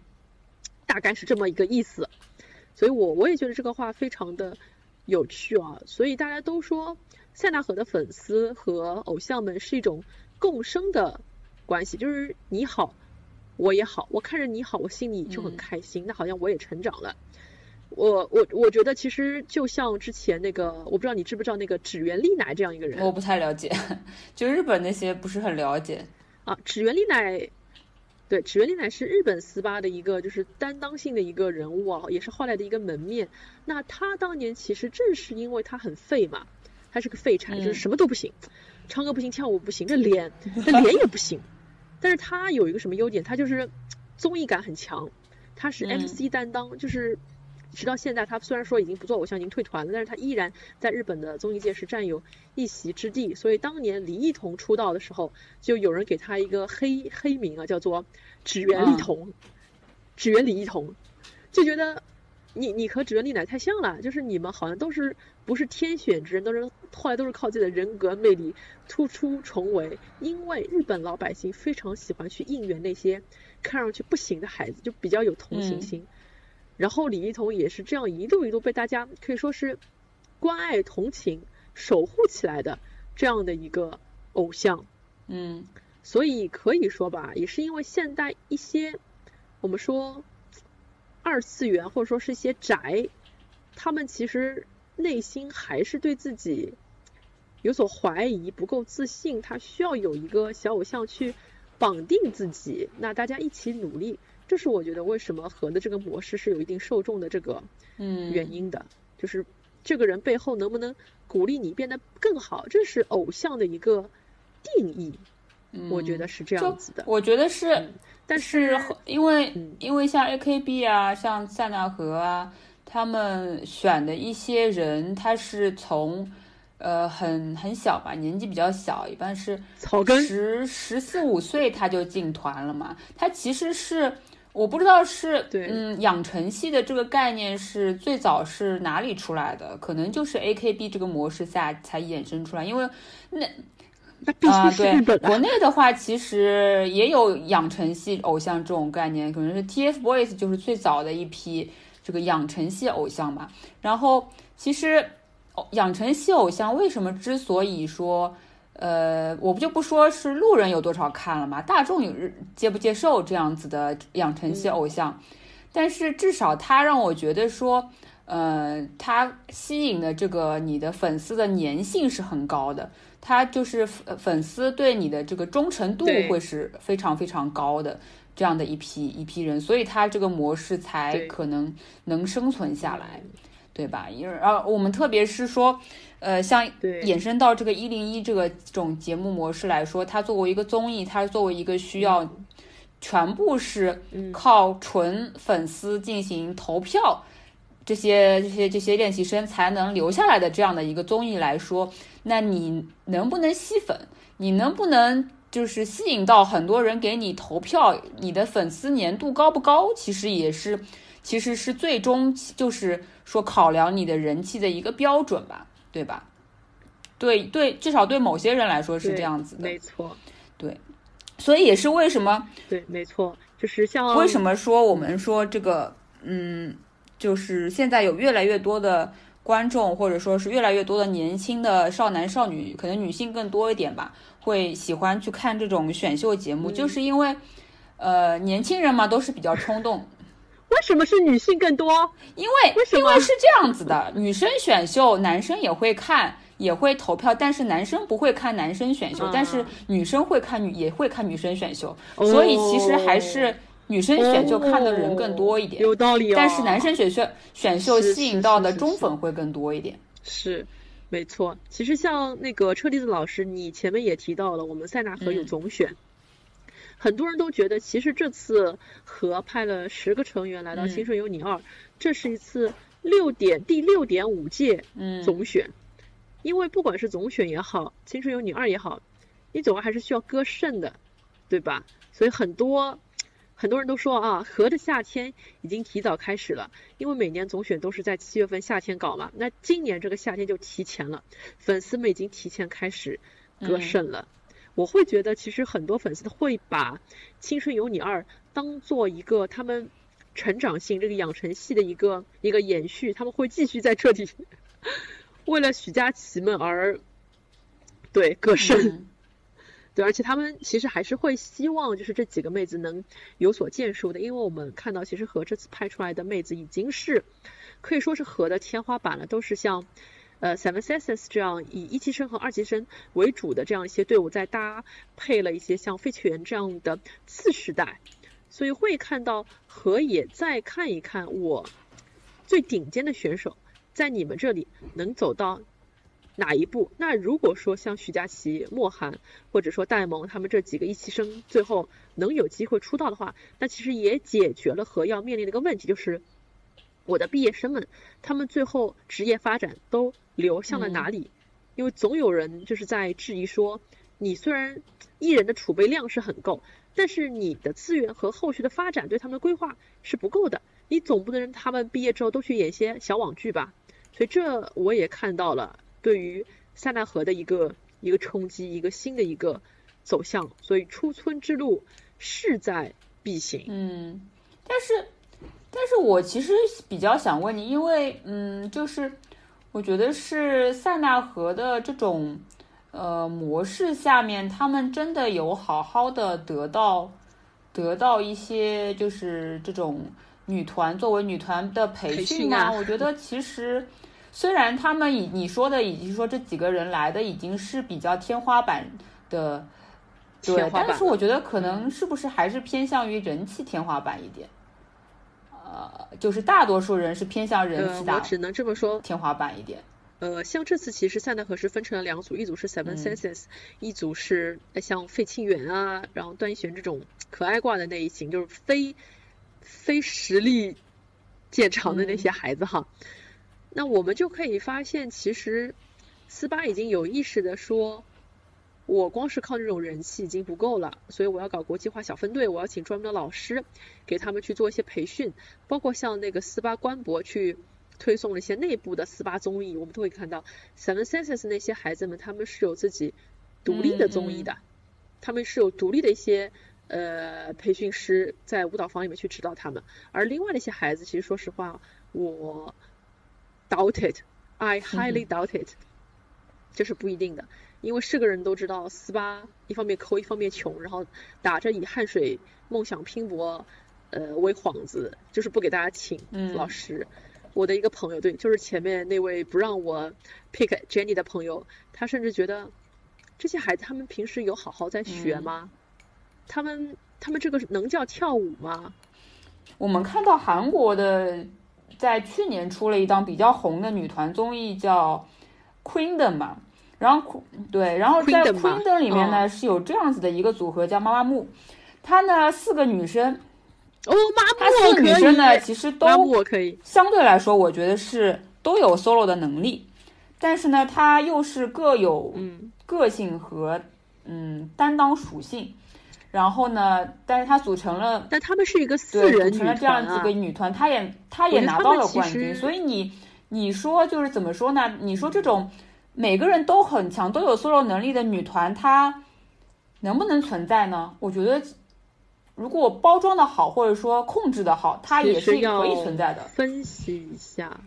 大概是这么一个意思。所以我我也觉得这个话非常的有趣啊。所以大家都说塞纳河的粉丝和偶像们是一种共生的关系，就是你好，我也好，我看着你好，我心里就很嗯开心，那好像我也成长了。我我我觉得其实就像之前那个，我不知道你知不知道那个指原丽乃这样一个人我不太了解，就日本那些不是很了解。啊，指原丽乃，对，指原丽乃是日本丝巴的一个就是担当性的一个人物啊，也是后来的一个门面。那他当年其实正是因为他很废嘛，他是个废柴，就是嗯什么都不行，唱歌不行，跳舞不行，这脸这脸也不行。但是他有一个什么优点？他就是综艺感很强，他是嗯 MC 担当，就是直到现在，他虽然说已经不做偶像，已经退团了，但是他依然在日本的综艺界是占有一席之地。所以当年李一桐出道的时候，就有人给他一个黑黑名啊，叫做指原丽桐，指原李一桐，就觉得你你和指原丽乃太像了，就是你们好像都是不是天选之人，都是后来都是靠自己的人格魅力突出重围。因为日本老百姓非常喜欢去应援那些看上去不行的孩子，就比较有同情心。然后李一桐也是这样一路一路被大家可以说是关爱、同情、守护起来的这样的一个偶像。嗯所以可以说吧，也是因为现代一些我们说二次元或者说是一些宅，他们其实内心还是对自己有所怀疑，不够自信，他需要有一个小偶像去绑定自己，那大家一起努力，这是我觉得为什么和的这个模式是有一定受众的这个嗯，原因的，就是这个人背后能不能鼓励你变得更好，这是偶像的一个定义。嗯我觉得是这样子的。我觉得是，嗯但是是因为、嗯因为像 AKB 啊，像塞纳河啊，他们选的一些人，他是从呃很很小吧，年纪比较小，一般是草根十十四五岁他就进团了嘛。他其实是我不知道是对嗯养成系的这个概念是最早是哪里出来的？可能就是 AKB 这个模式下才衍生出来，因为那啊，对国内的话其实也有养成系偶像这种概念，可能是 TFBOYS 就是最早的一批这个养成系偶像吧。然后其实哦养成系偶像为什么之所以说，呃，我不就不说是路人有多少看了嘛，大众有接不接受这样子的养成系偶像，但是至少他让我觉得说。呃，他吸引的这个你的粉丝的粘性是很高的，他就是粉粉丝对你的这个忠诚度会是非常非常高的这样的一批一批人，所以他这个模式才可能能生存下来，对吧？因为啊我们特别是说，呃，像对。衍生到这个一零一这个这种节目模式来说，它作为一个综艺，它作为一个需要全部是嗯。靠纯粉丝进行投票。这些这些这些练习生才能留下来的这样的一个综艺来说，那你能不能吸粉？你能不能就是吸引到很多人给你投票，你的粉丝粘度高不高，其实也是其实是最终就是说考量你的人气的一个标准吧，对吧？对对，至少对某些人来说是这样子的，没错，对。所以也是为什么对，没错，就是像为什么说我们说这个，嗯，就是现在有越来越多的观众，或者说是越来越多的年轻的少男少女，可能女性更多一点吧，会喜欢去看这种选秀节目，嗯。就是因为，呃，年轻人嘛都是比较冲动，为什么是女性更多？因为因为是这样子的，女生选秀，男生也会看，也会投票，但是男生不会看男生选秀，啊但是女生会看女也会看女生选秀，所以其实还是女生选秀看的人更多一点。有道理哦。但是男生选秀选秀吸引到的中粉会更多一点。是，没错。其实像那个车厘子老师，你前面也提到了，我们塞纳河有嗯总选，很多人都觉得，其实这次和派了十个成员来到《嗯青春有你二》，这是一次六点第六点五届嗯，总选，因为不管是总选也好，《青春有你二》也好，你总归还是需要割肾的，对吧？所以很多很多人都说啊，和的夏天已经提早开始了，因为每年总选都是在七月份夏天搞嘛，那今年这个夏天就提前了，粉丝们已经提前开始割嗯肾了。我会觉得，其实很多粉丝会把《青春有你二》当做一个他们成长性这个养成系的一个一个延续，他们会继续在这里 为了许佳琪们而对歌声。嗯 对，而且他们其实还是会希望，就是这几个妹子能有所建树的，因为我们看到，其实和这次拍出来的妹子已经是可以说是和的天花板了，都是像呃 Seven Senses 这样以一期生和二期生为主的这样一些队伍，在搭配了一些像费雪原这样的次世代，所以会看到和也再看一看我最顶尖的选手在你们这里能走到哪一步？那如果说像徐佳琪、莫寒或者说戴萌他们这几个一期生最后能有机会出道的话，那其实也解决了和要面临的一个问题，就是我的毕业生们他们最后职业发展都流向了哪里？因为总有人就是在质疑说，你虽然艺人的储备量是很够，但是你的资源和后续的发展对他们的规划是不够的，你总不能让他们毕业之后都去演些小网剧吧？所以这我也看到了对于塞纳河的一个一个冲击，一个新的一个走向，所以出村之路势在必行。嗯，但是，但是我其实比较想问你，因为嗯，就是我觉得是塞纳河的这种呃模式下面，他们真的有好好的得到得到一些就是这种女团作为女团的培培训吗？训啊我觉得其实。虽然他们以你说的，以及说这几个人来的已经是比较天花板的，对但是我觉得可能是不是还是偏向于人气天花板一点，呃，就是大多数人是偏向人呃，气大我只能这么说，天花板一点。呃，像这次其实塞纳河是分成了两组，一组是 Seven 嗯 Senses，、一组是呃像费庆元啊，然后段奕璇这种可爱挂的那一型，就是非非实力见长的那些孩子哈。那我们就可以发现，其实斯巴已经有意识的说，我光是靠这种人气已经不够了，所以我要搞国际化小分队，我要请专门的老师给他们去做一些培训，包括像那个斯巴官博去推送了一些内部的斯巴综艺，我们都会看到。Seven Senses 那些孩子们，他们是有自己独立的综艺的，他们是有独立的一些呃培训师在舞蹈房里面去指导他们，而另外的一些孩子，其实说实话，我 doubt it，I highly doubt it，、这是不一定的，因为是个人都知道，斯巴一方面抠，一方面穷，然后打着以汗水梦想拼搏呃为幌子，就是不给大家请嗯老师。我的一个朋友，对，就是前面那位不让我 pick Jenny 的朋友，他甚至觉得这些孩子他们平时有好好在学嗯吗？他们他们这个能叫跳舞吗？我们看到韩国的在去年出了一档比较红的女团综艺叫《Queendom》嘛，然后对，然后在 Queendom 里面呢、哦是有这样子的一个组合叫妈妈木，她呢四个女生，哦，妈妈木她四个女生呢，其实都我可以，相对来说，我觉得是都有 solo 的能力，但是呢，她又是各有嗯。个性和嗯担当属性。然后呢，但是他组成了，但他们是一个四对，人女组成了这样几个，女团，她也她也拿到了冠军，所以你你说就是怎么说呢？你说这种每个人都很强、都有 solo 能力的女团，她能不能存在呢？我觉得，如果包装的好，或者说控制的好，它也是可以存在的。分析一下。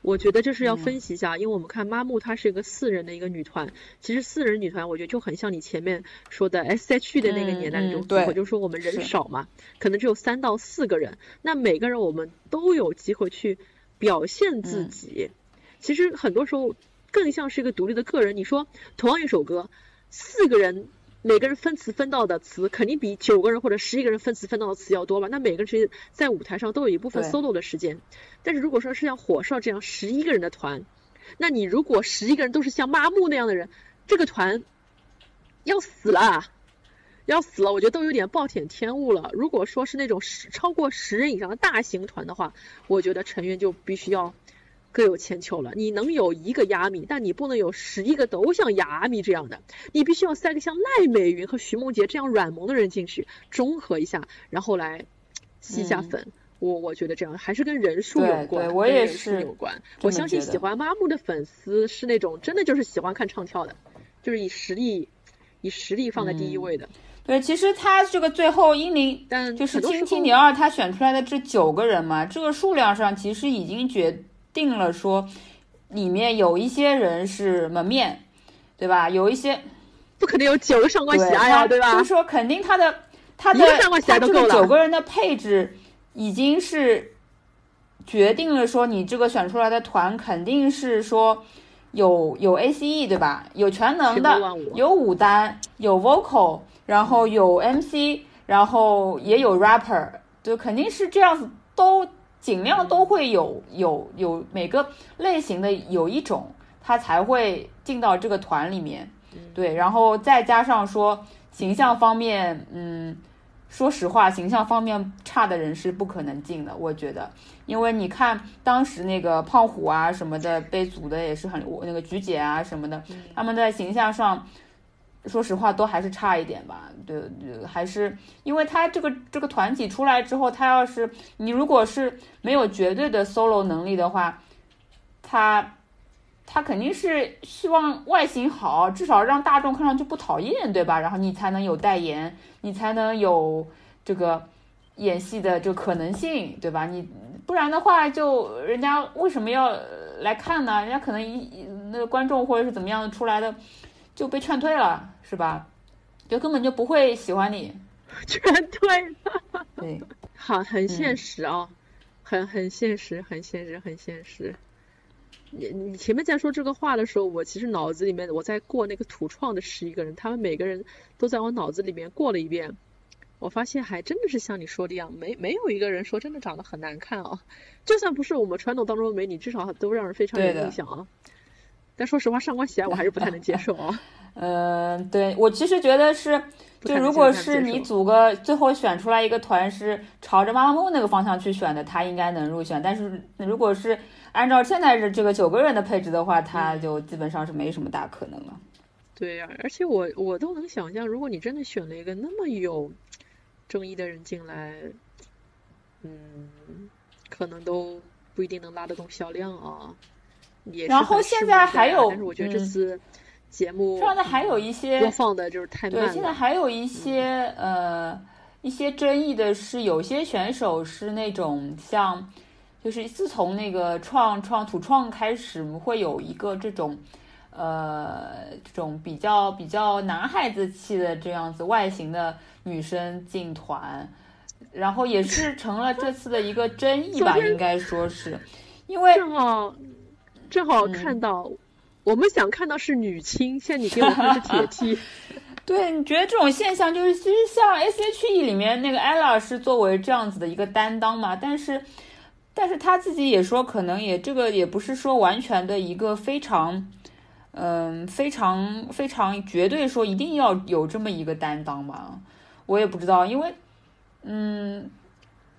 我觉得这是要嗯分析一下，因为我们看妈木，她是一个四人的一个女团。其实四人女团，我觉得就很像你前面说的 S.H.E 的那个嗯年代那种组合，就是说我们人少嘛，可能只有三到四个人，那每个人我们都有机会去表现自嗯己。其实很多时候更像是一个独立的个人。你说同样一首歌，四个人每个人分词分到的词肯定比九个人或者十一个人分词分到的词要多吧？那每个人其实在舞台上都有一部分 solo 的时间。但是如果说是像火少这样十一个人的团，那你如果十一个人都是像麻木那样的人，这个团要死了啊，要死了！我觉得都有点暴殄天物了。如果说是那种十超过十人以上的大型团的话，我觉得成员就必须要各有千秋了。你能有一个亚米，但你不能有十一个都像亚米这样的，你必须要塞个像赖美云和徐梦洁这样软萌的人进去，中和一下，然后来吸一下嗯粉。我我觉得这样还是跟人数有关，对我也跟人数是有关。我相信喜欢麻木的粉丝是那种真的就是喜欢看唱跳的，就是以实力以实力放在第一嗯位的。对，其实他这个最后英灵但就是青青年二他选出来的这九个人嘛，这个数量上其实已经决定了说，里面有一些人是门面，对吧？有一些不可能有九个上官喜爱呀，对吧就是？说肯定他的他的他这个九个人的配置已经是决定了说你这个选出来的团肯定是说有有 ACE 对吧？有全能的有舞担，有 vocal，然后有 MC，然后也有 rapper，就肯定是这样子，都尽量都会有有有每个类型的有一种，他才会进到这个团里面。对，然后再加上说形象方面，嗯，说实话，形象方面差的人是不可能进的，我觉得，因为你看当时那个胖虎啊什么的被组的也是很，我那个菊姐啊什么的，他们在形象上。说实话，都还是差一点吧。对，对还是因为他这个这个团体出来之后，他要是你如果是没有绝对的 solo 能力的话，他他肯定是希望外形好，至少让大众看上去不讨厌，对吧？然后你才能有代言，你才能有这个演戏的这可能性，对吧？你不然的话，就人家为什么要来看呢？人家可能一那个观众或者是怎么样出来的就被劝退了，是吧？就根本就不会喜欢你。全对了，对，好，很现嗯实啊，很很现实，很现实，很现实。你你前面在说这个话的时候，我其实脑子里面我在过那个土创的十一个人，他们每个人都在我脑子里面过了一遍。我发现还真的是像你说的一样，没没有一个人说真的长得很难看啊。就算不是我们传统当中的美女，至少都让人非常有印象啊。但说实话，上官喜爱我还是不太能接受啊。嗯、对我其实觉得是，就如果是你组个最后选出来一个团是朝着妈妈木那个方向去选的，他应该能入选。但是如果是按照现在这这个九个人的配置的话，他嗯就基本上是没什么大可能了。对呀、而且我我都能想象，如果你真的选了一个那么有争议的人进来，嗯，可能都不一定能拉得动销量啊。也是然后现在还有但是我觉得这嗯次节目现在还有一些播放的就是太对，现在。还有一些呃一些争议的是，有些选手是那种像，就是自从那个创创土创开始，会有一个这种呃这种比较比较男孩子气的这样子外形的女生进团，然后也是成了这次的一个争议吧，应该说是，因为正好正好嗯。看到，我们想看到是女青，现在你给我看是铁梯 对，你觉得这种现象就是，其实像 S.H.E 里面那个 ella 是作为这样子的一个担当嘛，但是，但是他自己也说，可能也这个也不是说完全的一个非常，嗯，非常非常绝对说一定要有这么一个担当吧，我也不知道，因为，嗯，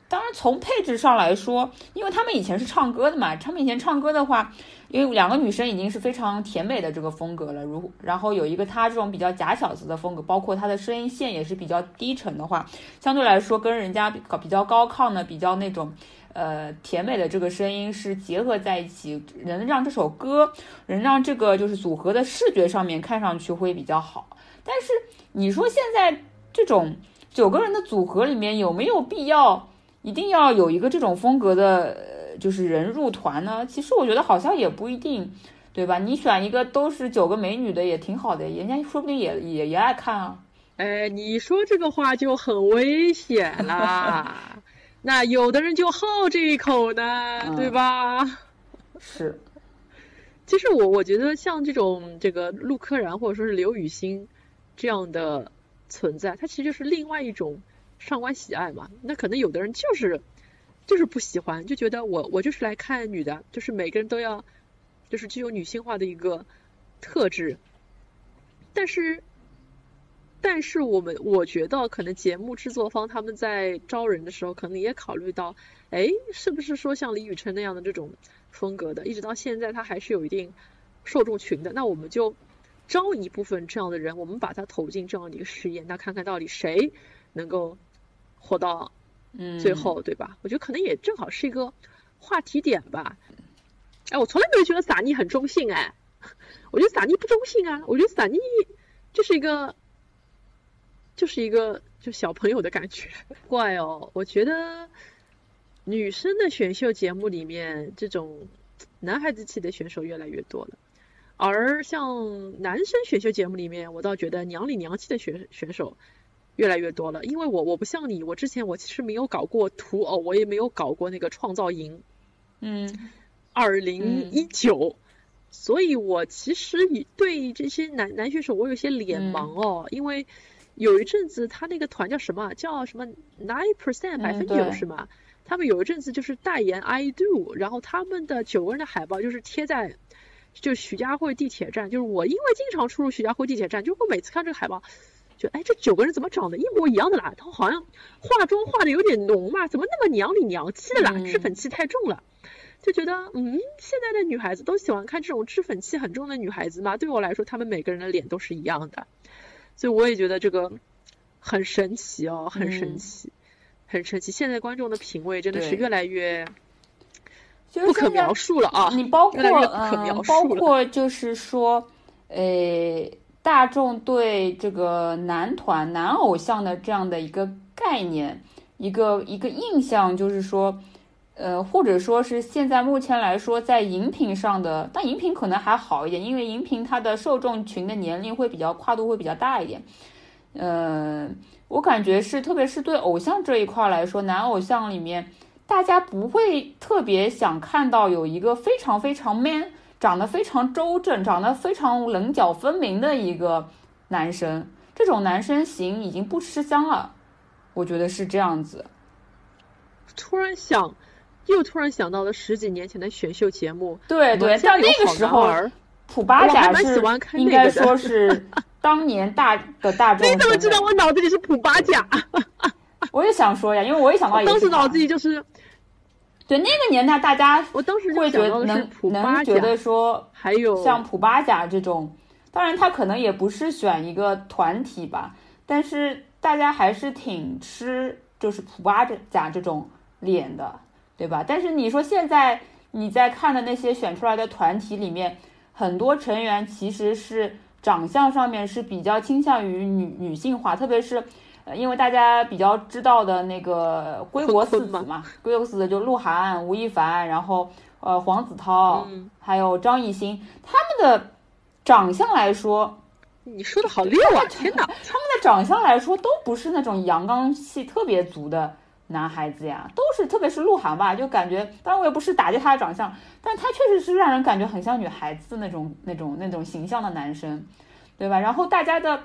当然从配置上来说，因为他们以前是唱歌的嘛，他们以前唱歌的话，因为两个女生已经是非常甜美的这个风格了，如然后有一个她这种比较假小子的风格，包括她的声音线也是比较低沉的话，相对来说跟人家比比较高亢的、比较那种呃甜美的这个声音是结合在一起，能让这首歌，能让这个就是组合的视觉上面看上去会比较好。但是你说现在这种九个人的组合里面有没有必要一定要有一个这种风格的，呃就是人入团呢？其实我觉得好像也不一定，对吧？你选一个都是九个美女的也挺好的，人家说不定也也也爱看啊。哎，你说这个话就很危险啦。那有的人就好这一口呢，嗯对吧？是，其实我我觉得像这种这个陆柯燃或者说是刘雨欣这样的存在，它其实就是另外一种上官喜爱嘛。那可能有的人就是就是不喜欢，就觉得我我就是来看女的，就是每个人都要就是具有女性化的一个特质。但是但是我们我觉得可能节目制作方他们在招人的时候，可能也考虑到，哎，是不是说像李宇春那样的这种风格的，一直到现在他还是有一定受众群的，那我们就招一部分这样的人，我们把他投进这样的一个实验，那看看到底谁能够活到嗯，最后，对吧？我觉得可能也正好是一个话题点吧。哎，我从来没有觉得撒尼很中性，哎，我觉得撒尼不中性啊，我觉得撒尼就是一个，就是一个就小朋友的感觉。怪哦，我觉得女生的选秀节目里面，这种男孩子气的选手越来越多了。而像男生选秀节目里面，我倒觉得娘里娘气的选选手越来越多了。因为我我不像你，我之前我其实没有搞过图偶，我也没有搞过那个创造营嗯二零一九，所以我其实也对这些男男选手我有些脸盲哦，因为有一阵子他那个团叫什么啊，叫什么 nine percent 百分九对是吗？他们有一阵子就是代言 I do，然后他们的九个人的海报就是贴在就徐家汇地铁站，就是我因为经常出入徐家汇地铁站，就我每次看这个海报，就哎这九个人怎么长得一模一样的啦？他好像化妆化的有点浓嘛，怎么那么娘里娘气的啦？嗯脂粉气太重了。就觉得，嗯，现在的女孩子都喜欢看这种脂粉气很重的女孩子嘛。对我来说，她们每个人的脸都是一样的，所以我也觉得这个很神奇哦，很神嗯奇，很神奇。现在观众的品味真的是越来越不可描述了啊！你包括越来越不可描嗯，述了包括就是说，呃，大众对这个男团、男偶像的这样的一个概念，一个一个印象，就是说，呃，或者说是现在目前来说，在荧屏上的，但荧屏可能还好一点，因为荧屏它的受众群的年龄会比较跨度会比较大一点，呃，我感觉是，特别是对偶像这一块来说，男偶像里面。大家不会特别想看到有一个非常非常 man、长得非常周正、长得非常棱角分明的一个男生，这种男生型已经不吃香了，我觉得是这样子。突然想，又突然想到了十几年前的选秀节目，对对，家到那个时候，普巴甲是应该说是当年大的大众 你怎么知道我脑子里是普巴甲？我也想说呀，因为我也想到当时脑子里就是，对那个年代，大家我当时会觉得能能觉得说还有像普巴甲这种，当然他可能也不是选一个团体吧，但是大家还是挺吃就是普巴甲这种脸的，对吧？但是你说现在你在看的那些选出来的团体里面，很多成员其实是长相上面是比较倾向于女女性化，特别是。呃，因为大家比较知道的那个归国四子嘛，归国四子就鹿晗、吴亦凡，然后呃黄子韬，嗯还有张艺兴，他们的长相来说，你说的好溜啊！天哪，他们的长相来说都不是那种阳刚气特别足的男孩子呀，都是特别是鹿晗吧，就感觉，当然我也不是打击他的长相，但他确实是让人感觉很像女孩子那种那种那种形象的男生，对吧？然后大家的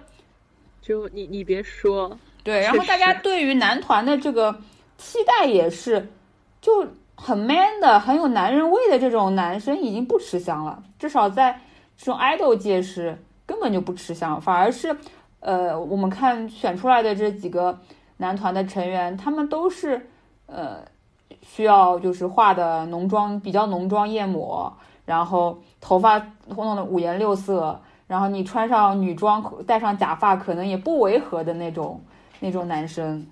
就你你别说，对，然后大家对于男团的这个期待也是，就很 man 的、很有男人味的这种男生已经不吃香了，至少在这种 idol 界是根本就不吃香，反而是，呃，我们看选出来的这几个男团的成员，他们都是。呃需要就是化的浓妆比较浓妆艳抹，然后头发弄的五颜六色，然后你穿上女装戴上假发可能也不违和的那种那种男生。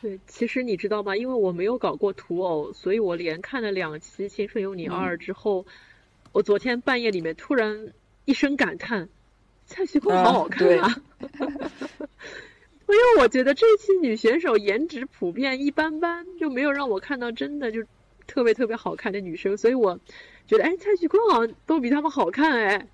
对，其实你知道吗？因为我没有搞过土偶，所以我连看了两期《青春有你二》之后，我昨天半夜里面突然一声感叹：蔡徐坤好好看啊！因为我觉得这期女选手颜值普遍一般般，就没有让我看到真的就特别特别好看的女生，所以我觉得哎，蔡徐坤好像都比他们好看哎。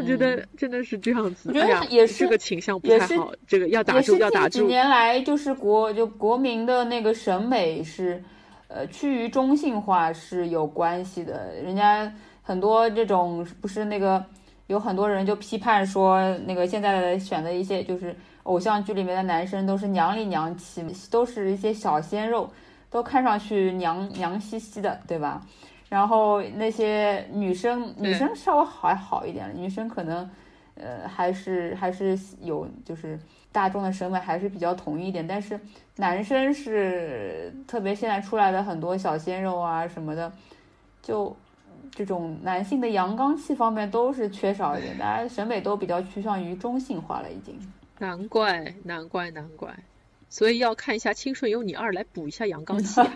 我觉得真的是这样子，我觉得也是这个倾向不太好，这个要打住要打住。几年来就是国就国民的那个审美是，呃，趋于中性化是有关系的。人家很多这种不是那个有很多人就批判说，那个现在的选的一些就是偶像剧里面的男生都是娘里娘气，都是一些小鲜肉，都看上去娘娘兮兮的，对吧？然后那些女生，女生稍微还好一点，女生可能，呃，还是还是有，就是大众的审美还是比较统一一点。但是男生是特别现在出来的很多小鲜肉啊什么的，就这种男性的阳刚气方面都是缺少一点，大家审美都比较趋向于中性化了已经。难怪，难怪，难怪，所以要看一下《青春有你二》来补一下阳刚气。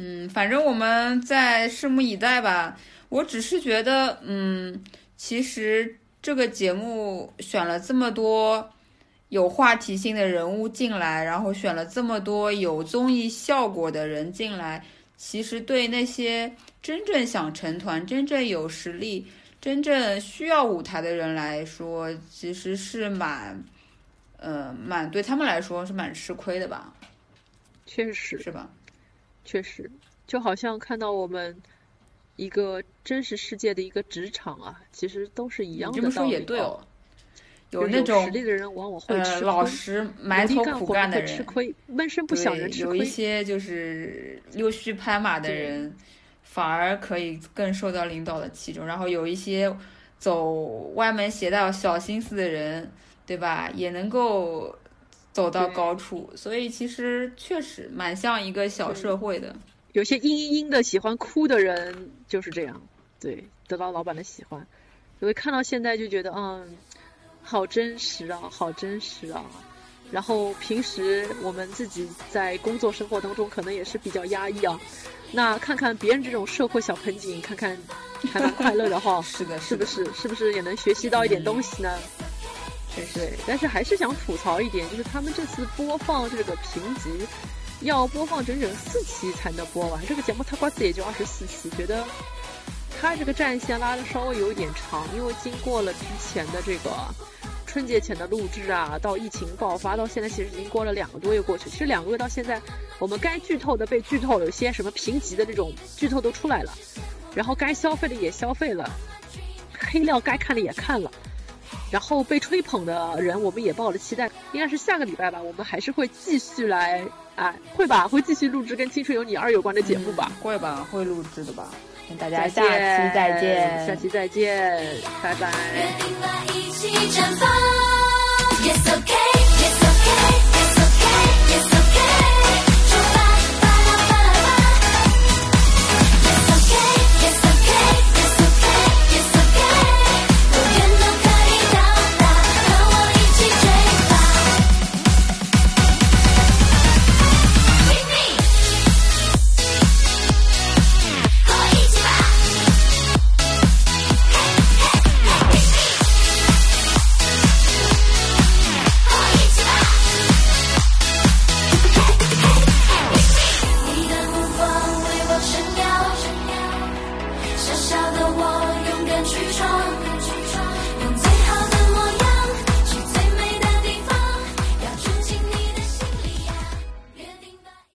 嗯，反正我们再拭目以待吧。我只是觉得，嗯，其实这个节目选了这么多有话题性的人物进来，然后选了这么多有综艺效果的人进来，其实对那些真正想成团、真正有实力、真正需要舞台的人来说，其实是蛮，呃，蛮对他们来说是蛮吃亏的吧？确实是吧？确实，就好像看到我们一个真实世界的一个职场啊，其实都是一样的这么说也对哦，有那种实力的人往往会吃老实埋头苦干的人吃亏，闷声不响人吃亏。有一些就是溜须拍马的人，反而可以更受到领导的器重。然后有一些走歪门邪道、小心思的人，对吧？也能够。走到高处，所以其实确实蛮像一个小社会的。有些嘤嘤嘤的喜欢哭的人就是这样，对，得到老板的喜欢。所以看到现在就觉得，嗯，好真实啊，好真实啊。然后平时我们自己在工作生活当中可能也是比较压抑啊。那看看别人这种社会小盆景，看看还蛮快乐的哈。是的，是不是？是不是也能学习到一点东西呢？对，但是还是想吐槽一点，就是他们这次播放这个评级，要播放整整四期才能播完。这个节目它瓜子也就二十四期，觉得它这个战线拉的稍微有一点长，因为经过了之前的这个春节前的录制啊，到疫情爆发到现在，其实已经过了两个多月过去。其实两个月到现在，我们该剧透的被剧透，有些什么评级的这种剧透都出来了，然后该消费的也消费了，黑料该看的也看了。然后被吹捧的人，我们也抱了期待，应该是下个礼拜吧，我们还是会继续来，哎，会吧，会继续录制跟《青春有你二》有关的节目吧，会吧，会录制的吧，跟大家下期再见，下期再见，拜拜。